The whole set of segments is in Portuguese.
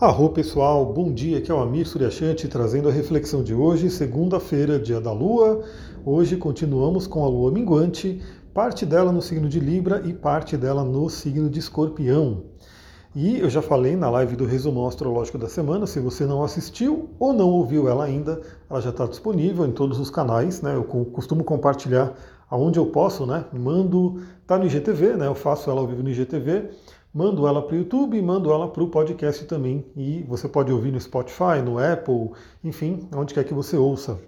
Arro pessoal, bom dia, aqui é o Amir Suryashanti trazendo a reflexão de hoje, segunda-feira, dia da Lua. Hoje continuamos com a Lua minguante, parte dela no signo de Libra e parte dela no signo de Escorpião. E eu já falei na live do resumo astrológico da semana, se você não assistiu ou não ouviu ela ainda, ela já está disponível em todos os canais, né? Eu costumo compartilhar aonde eu posso, né? Mando, tá no IGTV, né? Eu faço ela ao vivo no IGTV mando ela para o YouTube, mando ela para o podcast também. E você pode ouvir no Spotify, no Apple, enfim, onde quer que você ouça.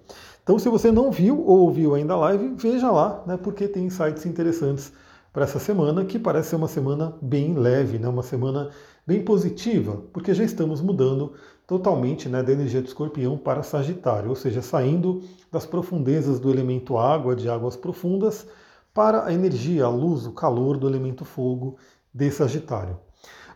Então, se você não viu ou ouviu ainda a live, veja lá, né, porque tem insights interessantes para essa semana, que parece ser uma semana bem leve, né, uma semana bem positiva, porque já estamos mudando totalmente né, da energia do escorpião para Sagitário, ou seja, saindo das profundezas do elemento água, de águas profundas, para a energia, a luz, o calor do elemento fogo de Sagitário.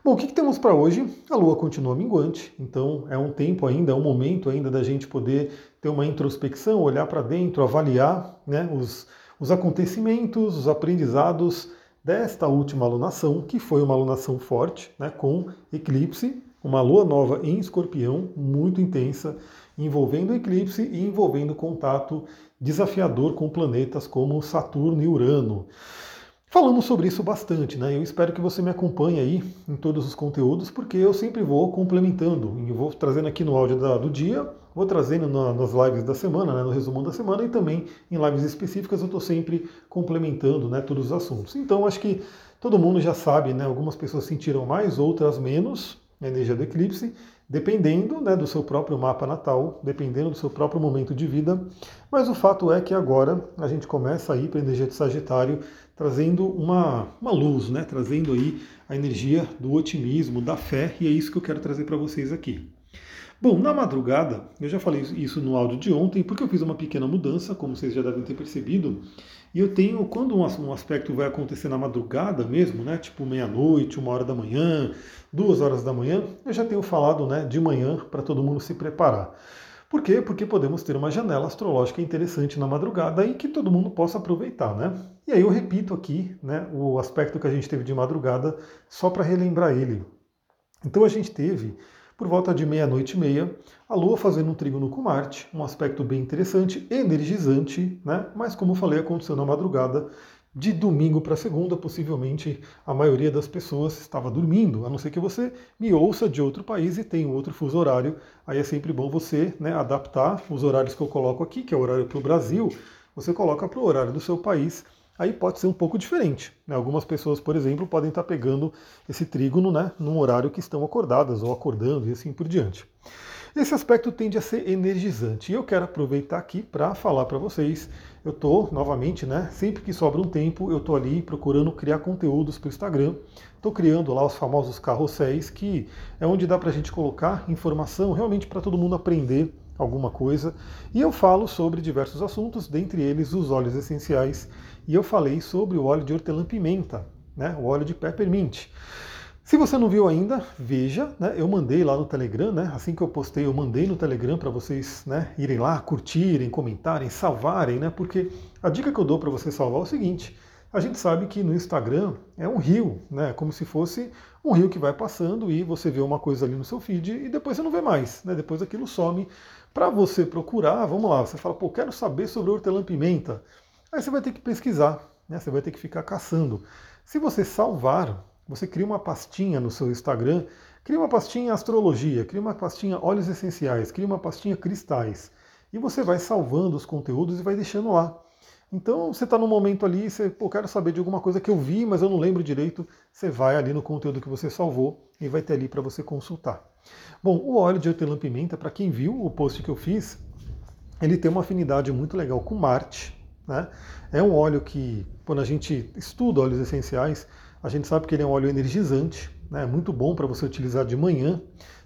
Bom, o que, que temos para hoje? A Lua continua minguante, então é um tempo ainda, é um momento ainda da gente poder ter uma introspecção, olhar para dentro, avaliar né, os, os acontecimentos, os aprendizados desta última alunação, que foi uma alunação forte, né, com eclipse, uma lua nova em escorpião, muito intensa, envolvendo eclipse e envolvendo contato desafiador com planetas como Saturno e Urano. Falamos sobre isso bastante, né? Eu espero que você me acompanhe aí em todos os conteúdos, porque eu sempre vou complementando, e vou trazendo aqui no áudio do dia, vou trazendo na, nas lives da semana, né, no resumo da semana, e também em lives específicas eu estou sempre complementando né, todos os assuntos. Então acho que todo mundo já sabe, né? Algumas pessoas sentiram mais, outras menos a energia do eclipse, dependendo né, do seu próprio mapa natal, dependendo do seu próprio momento de vida. Mas o fato é que agora a gente começa a ir para a energia de Sagitário trazendo uma, uma luz, né? trazendo aí a energia do otimismo, da fé, e é isso que eu quero trazer para vocês aqui. Bom, na madrugada, eu já falei isso no áudio de ontem, porque eu fiz uma pequena mudança, como vocês já devem ter percebido, e eu tenho, quando um aspecto vai acontecer na madrugada mesmo, né, tipo meia-noite, uma hora da manhã, duas horas da manhã, eu já tenho falado né, de manhã para todo mundo se preparar. Por quê? Porque podemos ter uma janela astrológica interessante na madrugada e que todo mundo possa aproveitar, né? E aí eu repito aqui né, o aspecto que a gente teve de madrugada, só para relembrar ele. Então a gente teve, por volta de meia-noite e meia, a Lua fazendo um trígono com Marte, um aspecto bem interessante, energizante, né? Mas como eu falei, aconteceu na madrugada, de domingo para segunda, possivelmente a maioria das pessoas estava dormindo, a não ser que você me ouça de outro país e tenha outro fuso horário. Aí é sempre bom você né, adaptar os horários que eu coloco aqui, que é o horário para o Brasil, você coloca para o horário do seu país. Aí pode ser um pouco diferente. Né? Algumas pessoas, por exemplo, podem estar pegando esse trígono né, num horário que estão acordadas ou acordando e assim por diante. Esse aspecto tende a ser energizante. E eu quero aproveitar aqui para falar para vocês. Eu estou, novamente, né? Sempre que sobra um tempo, eu estou ali procurando criar conteúdos para o Instagram. Estou criando lá os famosos carrosséis, que é onde dá para a gente colocar informação realmente para todo mundo aprender alguma coisa. E eu falo sobre diversos assuntos, dentre eles os óleos essenciais. E eu falei sobre o óleo de hortelã-pimenta, né? o óleo de peppermint. Se você não viu ainda, veja, né? Eu mandei lá no Telegram, né? Assim que eu postei, eu mandei no Telegram para vocês, né, irem lá, curtirem, comentarem, salvarem, né? Porque a dica que eu dou para você salvar é o seguinte: a gente sabe que no Instagram é um rio, né? Como se fosse um rio que vai passando e você vê uma coisa ali no seu feed e depois você não vê mais, né? Depois aquilo some. Para você procurar, vamos lá, você fala, pô, quero saber sobre hortelã-pimenta. Aí você vai ter que pesquisar, né? Você vai ter que ficar caçando. Se você salvar você cria uma pastinha no seu Instagram, cria uma pastinha astrologia, cria uma pastinha óleos essenciais, cria uma pastinha cristais. E você vai salvando os conteúdos e vai deixando lá. Então você está num momento ali, você, pô, quero saber de alguma coisa que eu vi, mas eu não lembro direito. Você vai ali no conteúdo que você salvou e vai ter ali para você consultar. Bom, o óleo de hortelã-pimenta, para quem viu o post que eu fiz, ele tem uma afinidade muito legal com Marte. Né? É um óleo que, quando a gente estuda óleos essenciais, a gente sabe que ele é um óleo energizante, né, muito bom para você utilizar de manhã.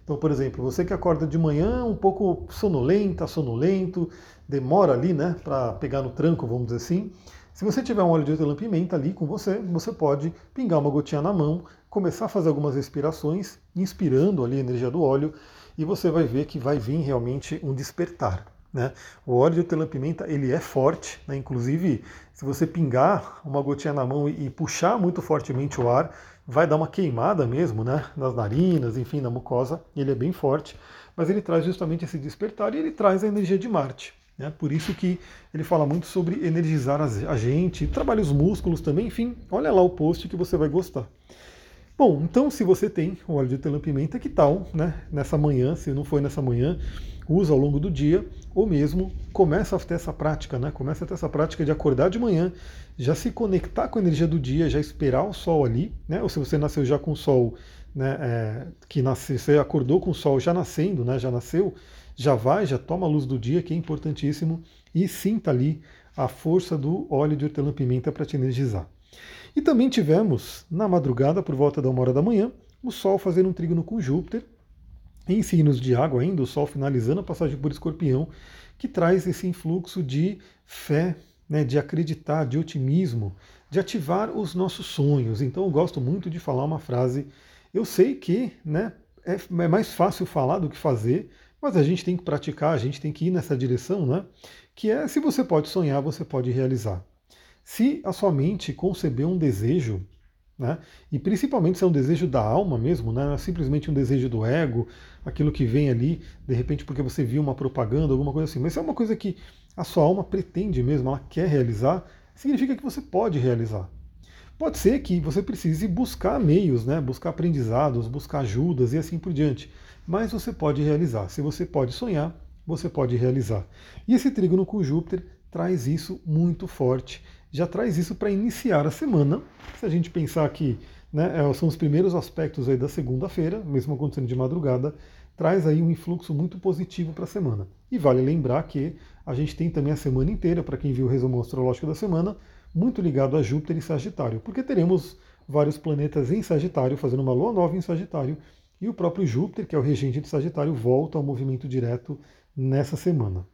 Então, por exemplo, você que acorda de manhã um pouco sonolenta, sonolento, demora ali né, para pegar no tranco, vamos dizer assim. Se você tiver um óleo de hortelã-pimenta ali com você, você pode pingar uma gotinha na mão, começar a fazer algumas respirações, inspirando ali a energia do óleo, e você vai ver que vai vir realmente um despertar. Né? O óleo de hortelã-pimenta ele é forte, né? inclusive se você pingar uma gotinha na mão e, e, puxar muito fortemente o ar, vai dar uma queimada mesmo né? nas narinas, enfim, na mucosa, ele é bem forte, mas ele traz justamente esse despertar e ele traz a energia de Marte. Né? Por isso que ele fala muito sobre energizar a gente, trabalha os músculos também, enfim, olha lá o post que você vai gostar. Bom, então se você tem o óleo de hortelã-pimenta, que tal, né? Nessa manhã, se não foi nessa manhã, usa ao longo do dia, ou mesmo começa a ter essa prática, né? Começa a ter essa prática de acordar de manhã, já se conectar com a energia do dia, já esperar o sol ali, né? Ou se você nasceu já com o sol, né? É, que nasce, você acordou com o sol já nascendo, né? Já nasceu, já vai, já toma a luz do dia, que é importantíssimo, e sinta ali a força do óleo de hortelã-pimenta para te energizar. E também tivemos, na madrugada, por volta da uma hora da manhã, o Sol fazendo um trígono com Júpiter, em signos de água ainda, o Sol finalizando a passagem por Escorpião, que traz esse influxo de fé, né, de acreditar, de otimismo, de ativar os nossos sonhos. Então eu gosto muito de falar uma frase. Eu sei que né, é, é mais fácil falar do que fazer, mas a gente tem que praticar, a gente tem que ir nessa direção, né? Que é se você pode sonhar, você pode realizar. Se a sua mente concebeu um desejo, né, e principalmente se é um desejo da alma mesmo, né, não é simplesmente um desejo do ego, aquilo que vem ali, de repente porque você viu uma propaganda, alguma coisa assim, mas se é uma coisa que a sua alma pretende mesmo, ela quer realizar, significa que você pode realizar. Pode ser que você precise buscar meios, né, buscar aprendizados, buscar ajudas e assim por diante, mas você pode realizar. Se você pode sonhar, você pode realizar. E esse trígono com Júpiter traz isso muito forte já traz isso para iniciar a semana. Se a gente pensar que né, é, são os primeiros aspectos aí da segunda-feira, mesmo acontecendo de madrugada, traz aí um influxo muito positivo para a semana. E vale lembrar que a gente tem também a semana inteira, para quem viu o resumo astrológico da semana, muito ligado a Júpiter e Sagitário, porque teremos vários planetas em Sagitário fazendo uma lua nova em Sagitário, e o próprio Júpiter, que é o regente de Sagitário, volta ao movimento direto nessa semana.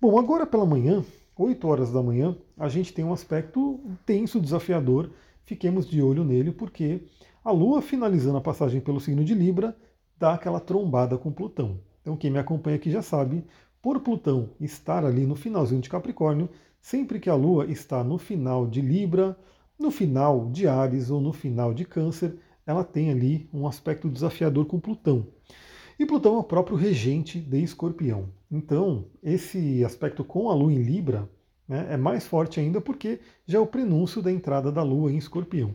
Bom, agora pela manhã, 8 horas da manhã, a gente tem um aspecto tenso, desafiador. Fiquemos de olho nele, porque a Lua, finalizando a passagem pelo signo de Libra, dá aquela trombada com Plutão. Então, quem me acompanha aqui já sabe, por Plutão estar ali no finalzinho de Capricórnio, sempre que a Lua está no final de Libra, no final de Ares ou no final de Câncer, ela tem ali um aspecto desafiador com Plutão. E Plutão é o próprio regente de Escorpião. Então, esse aspecto com a Lua em Libra né, é mais forte ainda porque já é o prenúncio da entrada da Lua em Escorpião.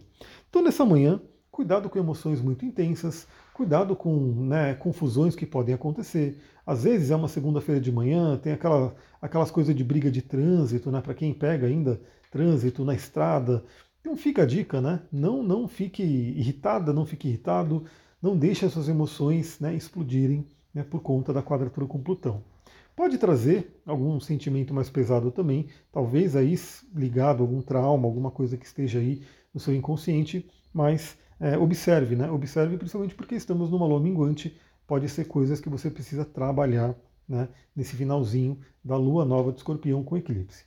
Então, nessa manhã, cuidado com emoções muito intensas, cuidado com né, confusões que podem acontecer. Às vezes é uma segunda-feira de manhã, tem aquela, aquelas coisas de briga de trânsito, né, para quem pega ainda trânsito na estrada. Então fica a dica, né? Não, não fique irritada, não fique irritado não deixe as suas emoções né, explodirem né, por conta da quadratura com Plutão. Pode trazer algum sentimento mais pesado também, talvez aí ligado a algum trauma, alguma coisa que esteja aí no seu inconsciente, mas é, observe, né? Observe principalmente porque estamos numa lua minguante, pode ser coisas que você precisa trabalhar né, nesse finalzinho da lua nova de escorpião com eclipse.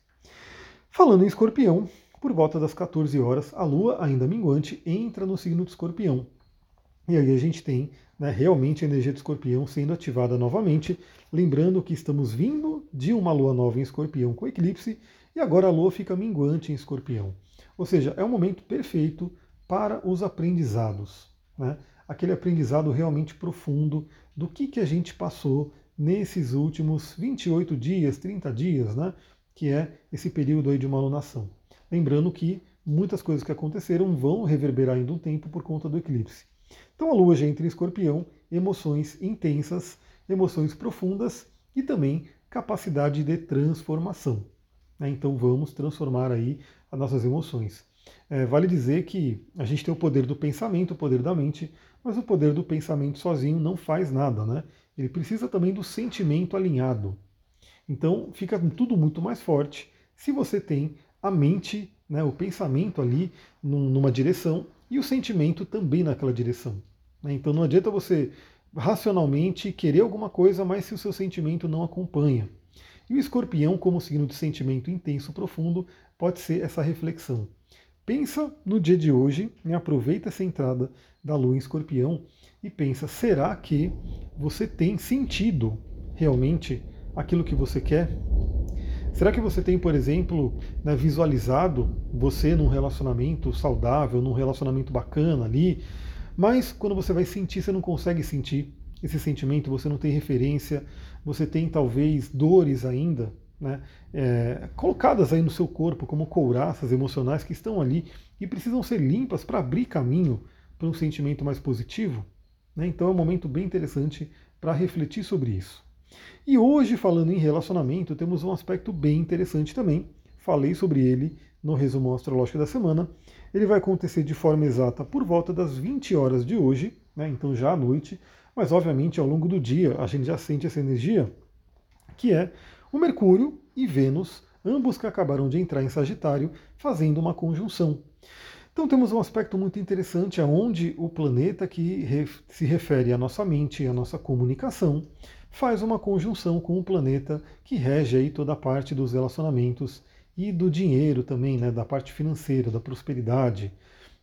Falando em escorpião, por volta das 14 horas, a lua, ainda minguante, entra no signo de escorpião. E aí a gente tem né, realmente a energia de escorpião sendo ativada novamente. Lembrando que estamos vindo de uma lua nova em escorpião com eclipse e agora a lua fica minguante em escorpião. Ou seja, é um momento perfeito para os aprendizados. Né? Aquele aprendizado realmente profundo do que, que a gente passou nesses últimos 28 dias, 30 dias, né? que é esse período aí de uma alunação. Lembrando que muitas coisas que aconteceram vão reverberar ainda um tempo por conta do eclipse. Então a lua já entra em escorpião, emoções intensas, emoções profundas e também capacidade de transformação. Né? Então vamos transformar aí as nossas emoções. É, vale dizer que a gente tem o poder do pensamento, o poder da mente, mas o poder do pensamento sozinho não faz nada, né? Ele precisa também do sentimento alinhado. Então fica tudo muito mais forte se você tem a mente, né, o pensamento ali numa direção e o sentimento também naquela direção. Né? Então não adianta você racionalmente querer alguma coisa, mas se o seu sentimento não acompanha. E o escorpião, como signo de sentimento intenso profundo, pode ser essa reflexão. Pensa no dia de hoje, e aproveita essa entrada da lua em escorpião e pensa, será que você tem sentido realmente aquilo que você quer? Será que você tem, por exemplo, né, visualizado você num relacionamento saudável, num relacionamento bacana ali, mas quando você vai sentir, você não consegue sentir esse sentimento, você não tem referência, você tem talvez dores ainda, né, é, colocadas aí no seu corpo como couraças emocionais que estão ali e precisam ser limpas para abrir caminho para um sentimento mais positivo. Né? Então é um momento bem interessante para refletir sobre isso. E hoje, falando em relacionamento, temos um aspecto bem interessante também. Falei sobre ele no resumo astrológico da semana. Ele vai acontecer de forma exata por volta das 20 horas de hoje, né? então já à noite, mas obviamente ao longo do dia a gente já sente essa energia, que é o Mercúrio e Vênus, ambos que acabaram de entrar em Sagitário, fazendo uma conjunção. Então temos um aspecto muito interessante aonde o planeta que se refere à nossa mente, à nossa comunicação, faz uma conjunção com o planeta que rege aí toda a parte dos relacionamentos e do dinheiro também, né, da parte financeira, da prosperidade.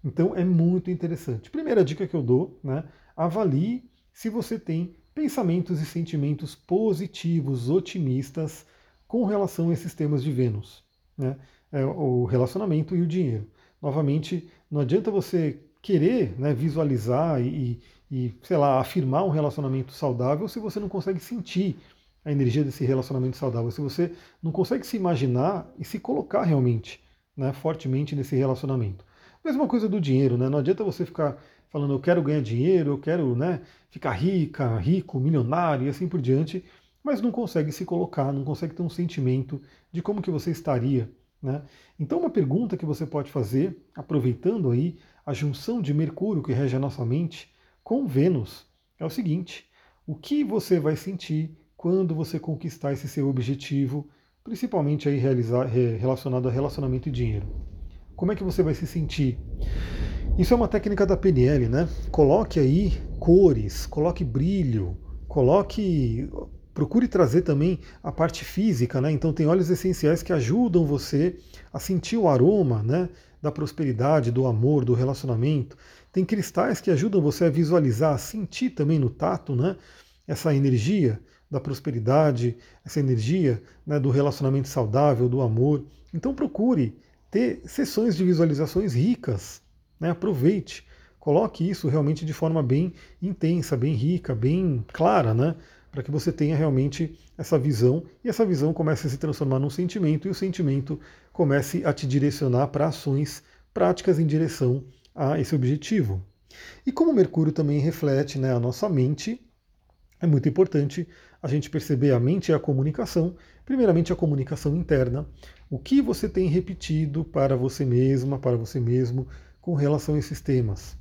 Então é muito interessante. Primeira dica que eu dou, né, avalie se você tem pensamentos e sentimentos positivos, otimistas com relação a esses temas de Vênus, né, é, o relacionamento e o dinheiro. Novamente, não adianta você querer né, visualizar e, e, sei lá, afirmar um relacionamento saudável se você não consegue sentir a energia desse relacionamento saudável, se você não consegue se imaginar e se colocar realmente né, fortemente nesse relacionamento. Mesma coisa do dinheiro, né? Não adianta você ficar falando eu quero ganhar dinheiro, eu quero né, ficar rica, rico, milionário e assim por diante, mas não consegue se colocar, não consegue ter um sentimento de como que você estaria. Né? Então uma pergunta que você pode fazer, aproveitando aí a junção de Mercúrio que rege a nossa mente, com Vênus é o seguinte: o que você vai sentir quando você conquistar esse seu objetivo, principalmente aí realizar, relacionado a relacionamento e dinheiro? Como é que você vai se sentir? Isso é uma técnica da PNL, né? Coloque aí cores, coloque brilho, coloque procure trazer também a parte física, né? Então tem óleos essenciais que ajudam você a sentir o aroma, né, da prosperidade, do amor, do relacionamento. Tem cristais que ajudam você a visualizar, a sentir também no tato, né, essa energia da prosperidade, essa energia né, do relacionamento saudável, do amor. Então procure ter sessões de visualizações ricas, né? Aproveite, coloque isso realmente de forma bem intensa, bem rica, bem clara, né? para que você tenha realmente essa visão e essa visão comece a se transformar num sentimento e o sentimento comece a te direcionar para ações práticas em direção a esse objetivo. E como Mercúrio também reflete né, a nossa mente, é muito importante a gente perceber a mente e a comunicação. Primeiramente, a comunicação interna. O que você tem repetido para você mesma, para você mesmo, com relação a esses temas?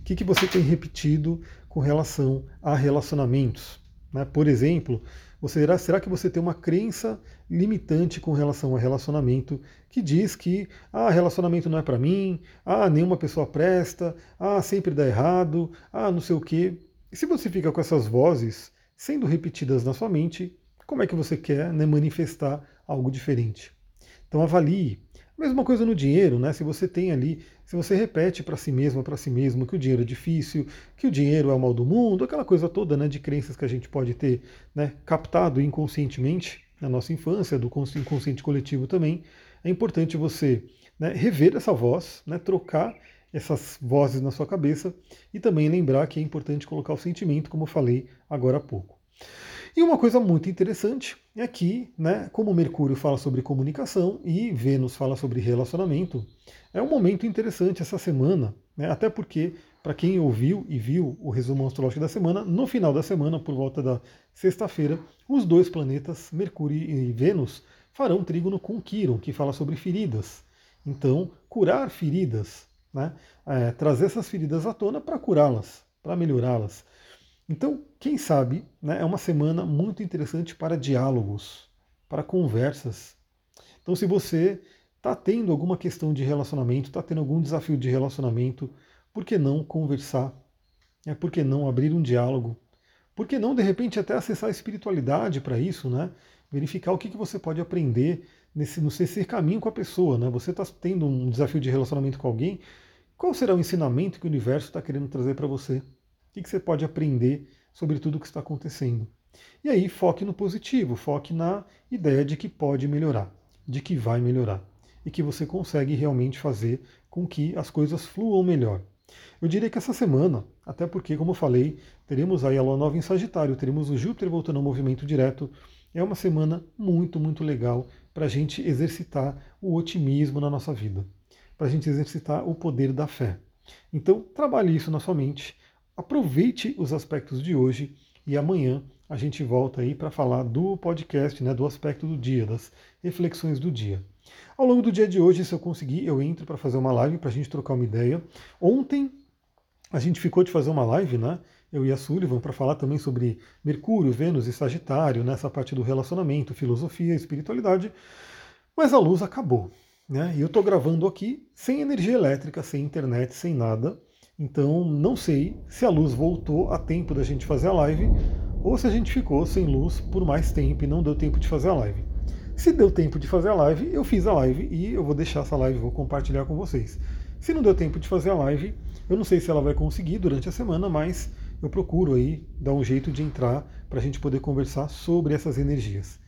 O que, que você tem repetido com relação a relacionamentos? Né? Por exemplo, você será, será que você tem uma crença limitante com relação ao relacionamento que diz que ah, relacionamento não é para mim, ah, nenhuma pessoa presta, ah, sempre dá errado, ah, não sei o quê. E se você fica com essas vozes sendo repetidas na sua mente, como é que você quer né, manifestar algo diferente? Então avalie Mesma coisa no dinheiro, né? Se você tem ali, se você repete para si mesmo, para si mesmo que o dinheiro é difícil, que o dinheiro é o mal do mundo, aquela coisa toda, né, de crenças que a gente pode ter, né, captado inconscientemente na nossa infância, do inconsciente coletivo também, é importante você né, rever essa voz, né, trocar essas vozes na sua cabeça e também lembrar que é importante colocar o sentimento, como eu falei agora há pouco. E uma coisa muito interessante é que, né, como Mercúrio fala sobre comunicação e Vênus fala sobre relacionamento, é um momento interessante essa semana, né, até porque, para quem ouviu e viu o resumo astrológico da semana, no final da semana, por volta da sexta-feira, os dois planetas, Mercúrio e Vênus, farão trígono com Quiron, que fala sobre feridas. Então, curar feridas, né, é, trazer essas feridas à tona para curá-las, para melhorá-las. Então, quem sabe, né, é uma semana muito interessante para diálogos, para conversas. Então, se você está tendo alguma questão de relacionamento, está tendo algum desafio de relacionamento, por que não conversar? É, por que não abrir um diálogo? Por que não, de repente, até acessar a espiritualidade para isso, né? Verificar o que, que você pode aprender nesse, no ser caminho com a pessoa, né? Você está tendo um desafio de relacionamento com alguém, qual será o ensinamento que o universo está querendo trazer para você? O que você pode aprender sobre tudo o que está acontecendo? E aí foque no positivo, foque na ideia de que pode melhorar, de que vai melhorar e que você consegue realmente fazer com que as coisas fluam melhor. Eu diria que essa semana, até porque, como eu falei, teremos aí a lua nova em Sagitário, teremos o Júpiter voltando ao movimento direto. É uma semana muito, muito legal para a gente exercitar o otimismo na nossa vida, para a gente exercitar o poder da fé. Então, trabalhe isso na sua mente, aproveite os aspectos de hoje e amanhã a gente volta aí para falar do podcast, né, do aspecto do dia, das reflexões do dia. Ao longo do dia de hoje, se eu conseguir, eu entro para fazer uma live para a gente trocar uma ideia. Ontem a gente ficou de fazer uma live, né? Eu e a Sullivan para falar também sobre Mercúrio, Vênus e Sagitário, nessa parte do relacionamento, filosofia, espiritualidade. Mas a luz acabou, né? E eu estou gravando aqui sem energia elétrica, sem internet, sem nada. Então não sei se a luz voltou a tempo da gente fazer a live ou se a gente ficou sem luz por mais tempo e não deu tempo de fazer a live. Se deu tempo de fazer a live, eu fiz a live e eu vou deixar essa live, vou compartilhar com vocês. Se não deu tempo de fazer a live, eu não sei se ela vai conseguir durante a semana, mas eu procuro aí dar um jeito de entrar para a gente poder conversar sobre essas energias.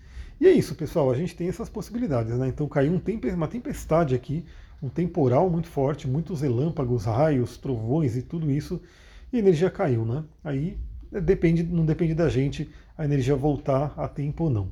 E é isso, pessoal, a gente tem essas possibilidades, né? Então caiu um uma tempestade aqui, um temporal muito forte, muitos relâmpagos, raios, trovões e tudo isso, e a energia caiu, né? Aí depende, não depende da gente a energia voltar a tempo ou não.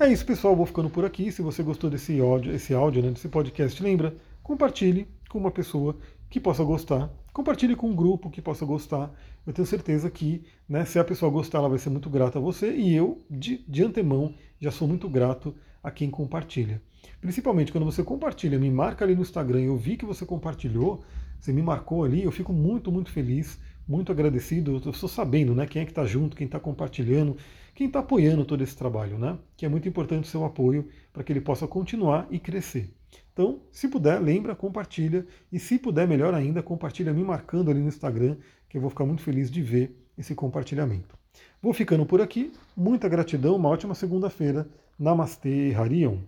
É isso, pessoal. Vou ficando por aqui. Se você gostou desse áudio, esse áudio, né, desse podcast, lembra, compartilhe com uma pessoa que possa gostar. Compartilhe com um grupo que possa gostar. Eu tenho certeza que, né, se a pessoa gostar, ela vai ser muito grata a você. E eu, de, de antemão, já sou muito grato a quem compartilha. Principalmente quando você compartilha, me marca ali no Instagram, eu vi que você compartilhou, você me marcou ali, eu fico muito, muito feliz, muito agradecido. Eu estou sabendo né, quem é que está junto, quem está compartilhando quem está apoiando todo esse trabalho, né? Que é muito importante o seu apoio para que ele possa continuar e crescer. Então, se puder, lembra, compartilha. E se puder, melhor ainda, compartilha me marcando ali no Instagram, que eu vou ficar muito feliz de ver esse compartilhamento. Vou ficando por aqui. Muita gratidão, uma ótima segunda-feira. Namastê, Harion.